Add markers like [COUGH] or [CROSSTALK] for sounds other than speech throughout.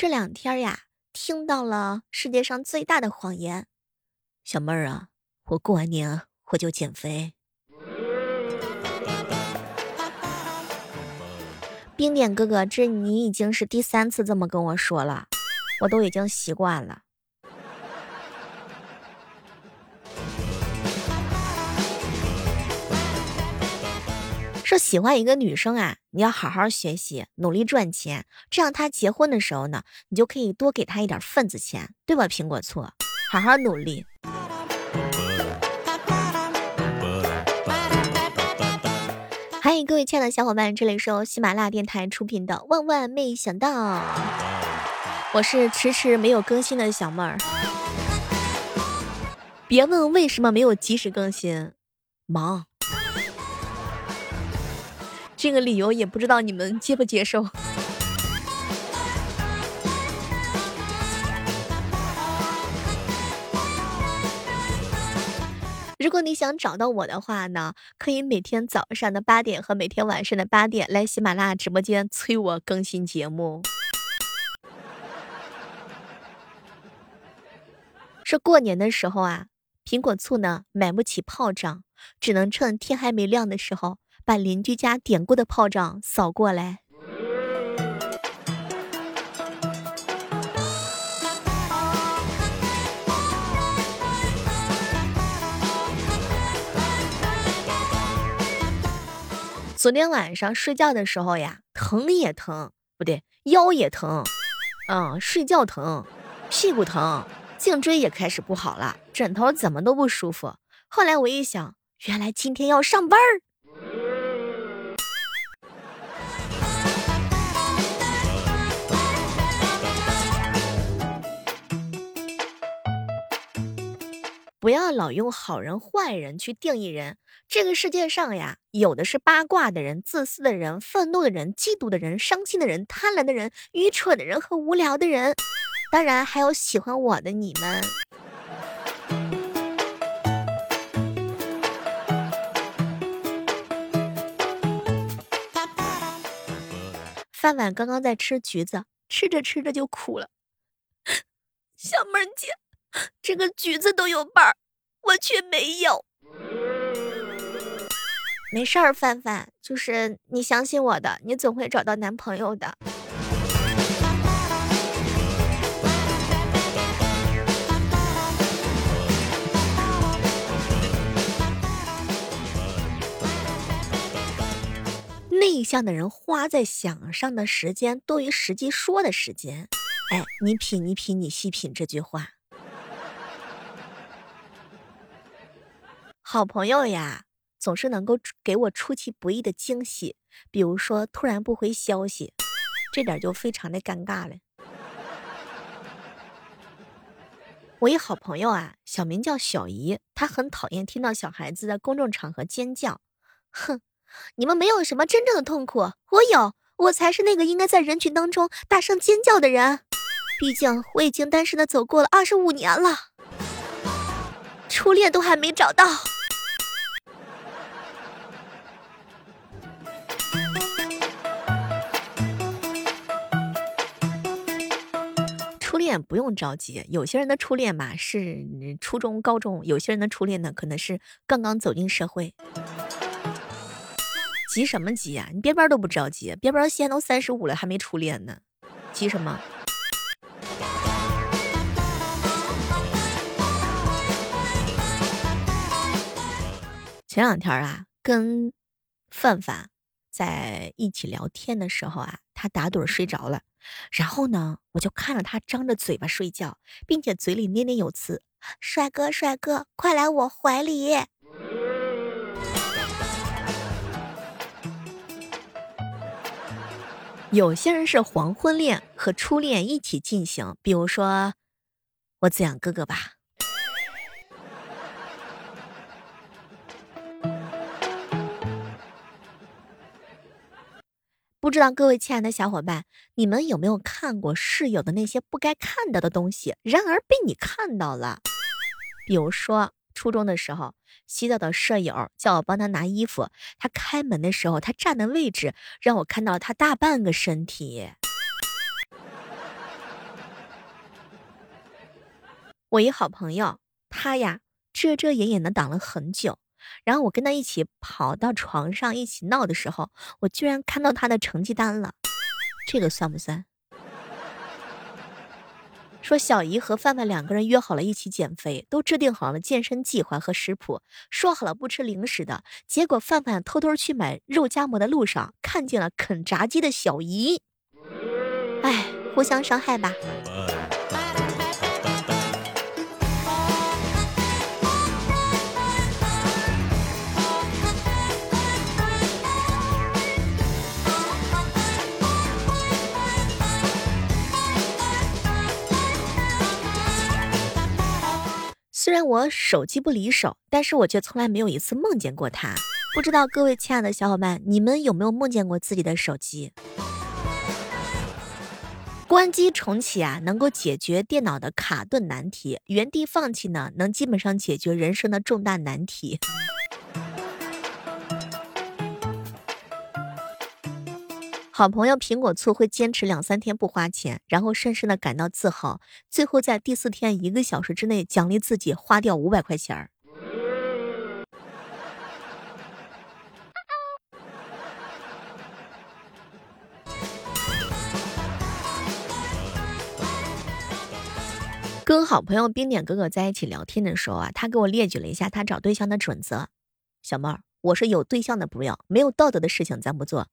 这两天呀，听到了世界上最大的谎言。小妹儿啊，我过完年我就减肥。冰点哥哥，这你已经是第三次这么跟我说了，我都已经习惯了。说喜欢一个女生啊，你要好好学习，努力赚钱，这样她结婚的时候呢，你就可以多给她一点份子钱，对吧？苹果醋，好好努力。欢迎各位亲爱的小伙伴，这里是由喜马拉雅电台出品的《万万没想到》，我是迟迟没有更新的小妹儿。别问为什么没有及时更新，忙。这个理由也不知道你们接不接受。如果你想找到我的话呢，可以每天早上的八点和每天晚上的八点来喜马拉雅直播间催我更新节目。说过年的时候啊，苹果醋呢买不起炮仗，只能趁天还没亮的时候。把邻居家点过的炮仗扫过来。昨天晚上睡觉的时候呀，疼也疼，不对，腰也疼，嗯，睡觉疼，屁股疼，颈椎也开始不好了，枕头怎么都不舒服。后来我一想，原来今天要上班儿。不要老用好人坏人去定义人。这个世界上呀，有的是八卦的人、自私的人、愤怒的人、嫉妒的人、伤心的人、贪婪的人、愚蠢的人和无聊的人。当然，还有喜欢我的你们。饭碗刚刚在吃橘子，吃着吃着就苦了。[LAUGHS] 小妹儿姐。这个橘子都有瓣儿，我却没有。没事儿，范范，就是你相信我的，你总会找到男朋友的。内向的人花在想上的时间多于实际说的时间。哎，你品，你品，你细品这句话。好朋友呀，总是能够给我出其不意的惊喜，比如说突然不回消息，这点就非常的尴尬了。我一好朋友啊，小名叫小姨，她很讨厌听到小孩子在公众场合尖叫。哼，你们没有什么真正的痛苦，我有，我才是那个应该在人群当中大声尖叫的人。毕竟我已经单身的走过了二十五年了，初恋都还没找到。初恋不用着急，有些人的初恋嘛是初中、高中，有些人的初恋呢可能是刚刚走进社会。急什么急呀？你边边都不着急，边边现在都三十五了还没初恋呢，急什么？前两天啊，跟范范在一起聊天的时候啊，他打盹睡着了。然后呢，我就看着他张着嘴巴睡觉，并且嘴里念念有词：“帅哥，帅哥，快来我怀里。”有些人是黄昏恋和初恋一起进行，比如说我子阳哥哥吧。不知道各位亲爱的小伙伴，你们有没有看过室友的那些不该看到的东西，然而被你看到了？比如说初中的时候，洗澡的舍友叫我帮他拿衣服，他开门的时候，他站的位置让我看到他大半个身体。我一好朋友，他呀遮遮掩掩的挡了很久，然后我跟他一起跑到床上一起闹的时候，我居然看到他的成绩单了，这个算不算？说小姨和范范两个人约好了一起减肥，都制定好了健身计划和食谱，说好了不吃零食的。结果范范偷偷去买肉夹馍的路上，看见了啃炸鸡的小姨，哎，互相伤害吧。虽然我手机不离手，但是我却从来没有一次梦见过它。不知道各位亲爱的小伙伴，你们有没有梦见过自己的手机？关机重启啊，能够解决电脑的卡顿难题；原地放弃呢，能基本上解决人生的重大难题。好朋友苹果醋会坚持两三天不花钱，然后深深的感到自豪，最后在第四天一个小时之内奖励自己花掉五百块钱儿。跟好朋友冰点哥哥在一起聊天的时候啊，他给我列举了一下他找对象的准则。小妹儿，我是有对象的不要，没有道德的事情咱不做。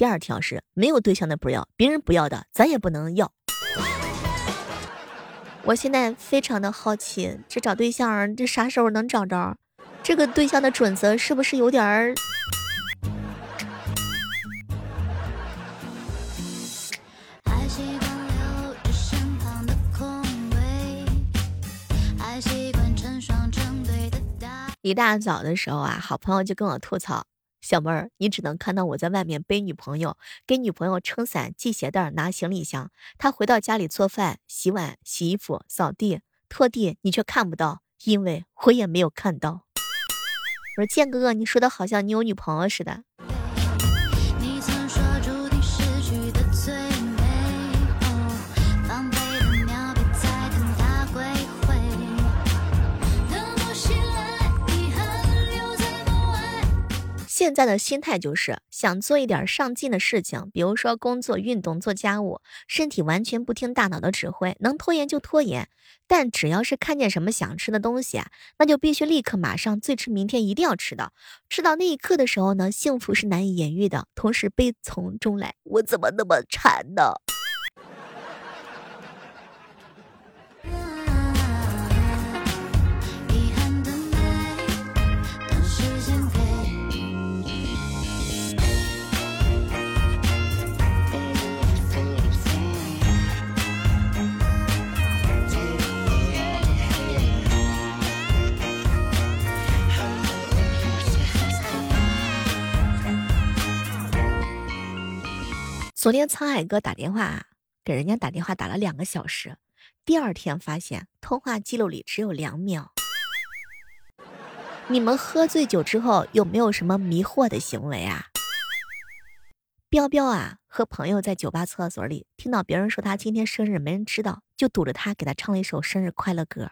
第二条是没有对象的不要，别人不要的咱也不能要。我现在非常的好奇，这找对象这啥时候能找着？这个对象的准则是不是有点儿？[SNIFFS] [SNIFFS] 一大早的时候啊，好朋友就跟我吐槽。小妹儿，你只能看到我在外面背女朋友，给女朋友撑伞、系鞋带、拿行李箱。他回到家里做饭、洗碗、洗衣服、扫地、拖地，你却看不到，因为我也没有看到。我说建哥哥，你说的好像你有女朋友似的。现在的心态就是想做一点上进的事情，比如说工作、运动、做家务，身体完全不听大脑的指挥，能拖延就拖延。但只要是看见什么想吃的东西啊，那就必须立刻马上，最迟明天一定要吃到。吃到那一刻的时候呢，幸福是难以言喻的，同时悲从中来，我怎么那么馋呢？昨天沧海哥打电话啊给人家打电话打了两个小时，第二天发现通话记录里只有两秒。你们喝醉酒之后有没有什么迷惑的行为啊？彪彪啊，和朋友在酒吧厕所里听到别人说他今天生日没人知道，就堵着他给他唱了一首生日快乐歌。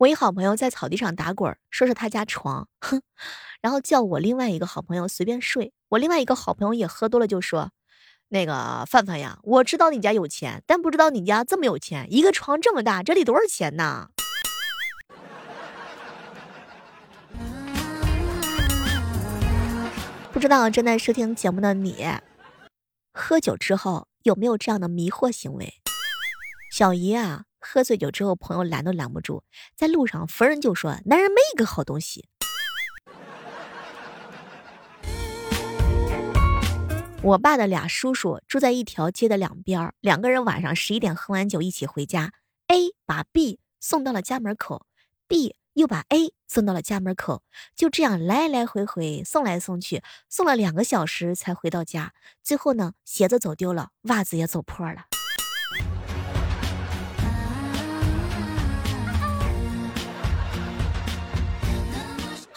我一好朋友在草地上打滚，说是他家床，哼，然后叫我另外一个好朋友随便睡。我另外一个好朋友也喝多了，就说：“那个范范呀，我知道你家有钱，但不知道你家这么有钱，一个床这么大，这得多少钱呢？”不知道正在收听节目的你，喝酒之后有没有这样的迷惑行为？小姨啊。喝醉酒之后，朋友拦都拦不住，在路上逢人就说：“男人没一个好东西。”我爸的俩叔叔住在一条街的两边，两个人晚上十一点喝完酒一起回家，A 把 B 送到了家门口，B 又把 A 送到了家门口，就这样来来回回送来送去，送了两个小时才回到家。最后呢，鞋子走丢了，袜子也走破了。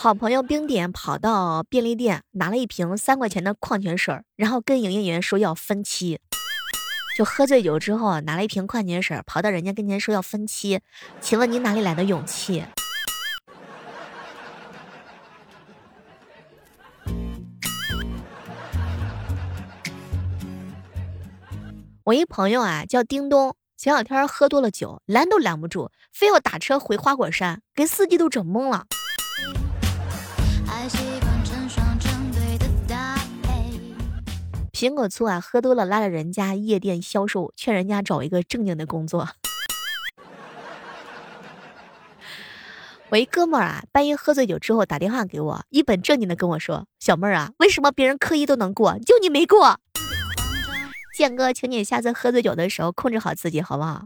好朋友冰点跑到便利店拿了一瓶三块钱的矿泉水，然后跟营业员说要分期。就喝醉酒之后拿了一瓶矿泉水，跑到人家跟前说要分期。请问你哪里来的勇气？我一朋友啊叫叮咚，前两天喝多了酒，拦都拦不住，非要打车回花果山，给司机都整懵了。苹果醋啊，喝多了拉着人家夜店销售，劝人家找一个正经的工作。我一哥们儿啊，半夜喝醉酒之后打电话给我，一本正经的跟我说：“小妹儿啊，为什么别人科一都能过，就你没过？”建哥，请你下次喝醉酒的时候控制好自己，好不好？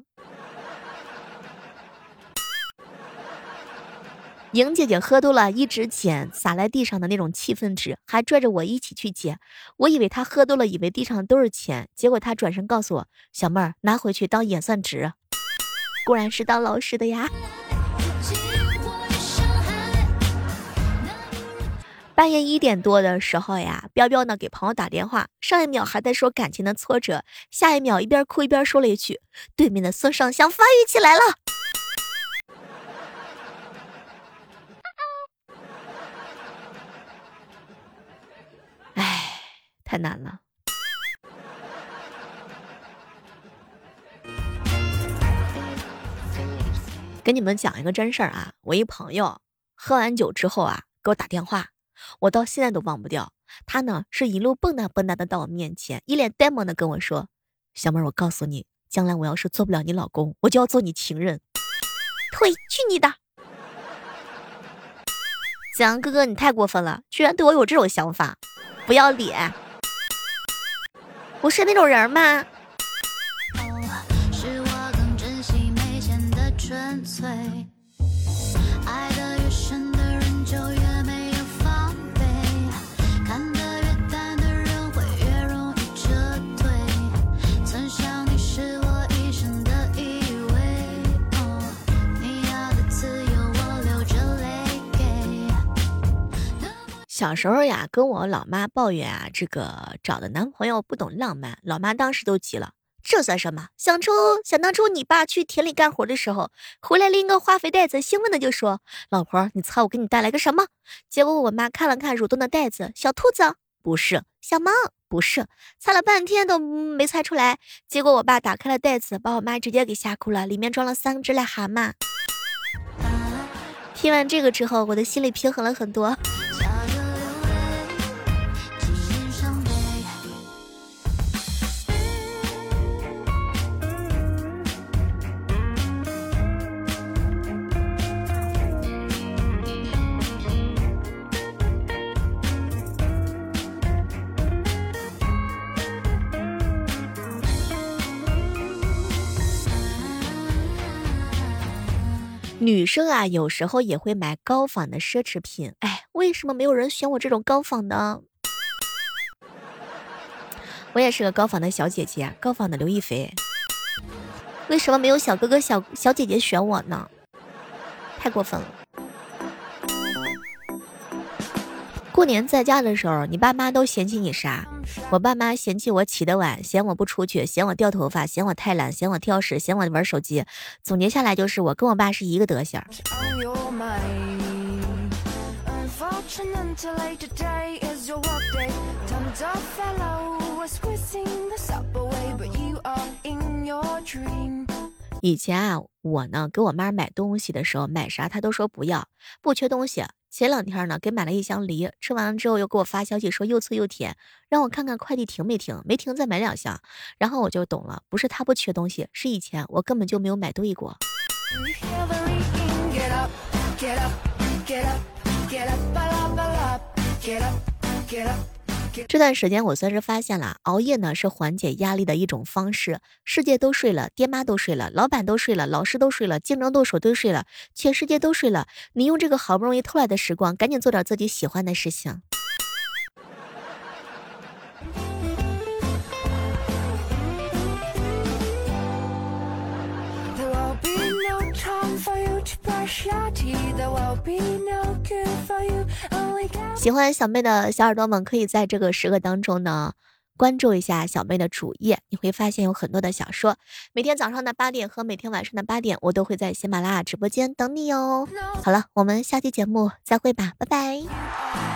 莹姐姐喝多了，一直捡洒在地上的那种气氛纸，还拽着我一起去捡。我以为她喝多了，以为地上都是钱，结果她转身告诉我：“小妹儿，拿回去当演算纸。”果然是当老师的呀。半夜一点多的时候呀，彪彪呢给朋友打电话，上一秒还在说感情的挫折，下一秒一边哭一边说了一句：“对面的孙尚香发育起来了。”哎，太难了。跟你们讲一个真事儿啊，我一朋友喝完酒之后啊，给我打电话。我到现在都忘不掉，他呢是一路蹦跶蹦跶的到我面前，一脸呆萌的跟我说：“小妹儿，我告诉你，将来我要是做不了你老公，我就要做你情人。”呸！去你的！子阳哥哥，你太过分了，居然对我有这种想法，不要脸！不是那种人吗？小时候呀，跟我老妈抱怨啊，这个找的男朋友不懂浪漫，老妈当时都急了，这算什么？想出想当初你爸去田里干活的时候，回来拎个化肥袋子，兴奋的就说：“老婆，你猜我给你带来个什么？”结果我妈看了看蠕动的袋子，小兔子不是，小猫不是，猜了半天都没猜出来。结果我爸打开了袋子，把我妈直接给吓哭了，里面装了三只癞蛤蟆。听完这个之后，我的心里平衡了很多。女生啊，有时候也会买高仿的奢侈品。哎，为什么没有人选我这种高仿的？我也是个高仿的小姐姐，高仿的刘亦菲。为什么没有小哥哥、小小姐姐选我呢？太过分了。过年在家的时候，你爸妈都嫌弃你啥？我爸妈嫌弃我起得晚，嫌我不出去，嫌我掉头发，嫌我太懒，嫌我挑食，嫌我玩手机。总结下来就是我跟我爸是一个德行。以前啊，我呢给我妈买东西的时候，买啥她都说不要，不缺东西。前两天呢，给买了一箱梨，吃完了之后又给我发消息说又脆又甜，让我看看快递停没停，没停再买两箱。然后我就懂了，不是他不缺东西，是以前我根本就没有买对过。这段时间我算是发现了，熬夜呢是缓解压力的一种方式。世界都睡了，爹妈都睡了，老板都睡了，老师都睡了，竞争对手都睡了，全世界都睡了。你用这个好不容易偷来的时光，赶紧做点自己喜欢的事情。喜欢小妹的小耳朵们，可以在这个时刻当中呢，关注一下小妹的主页，你会发现有很多的小说。每天早上的八点和每天晚上的八点，我都会在喜马拉雅直播间等你哦。好了，我们下期节目再会吧，拜拜。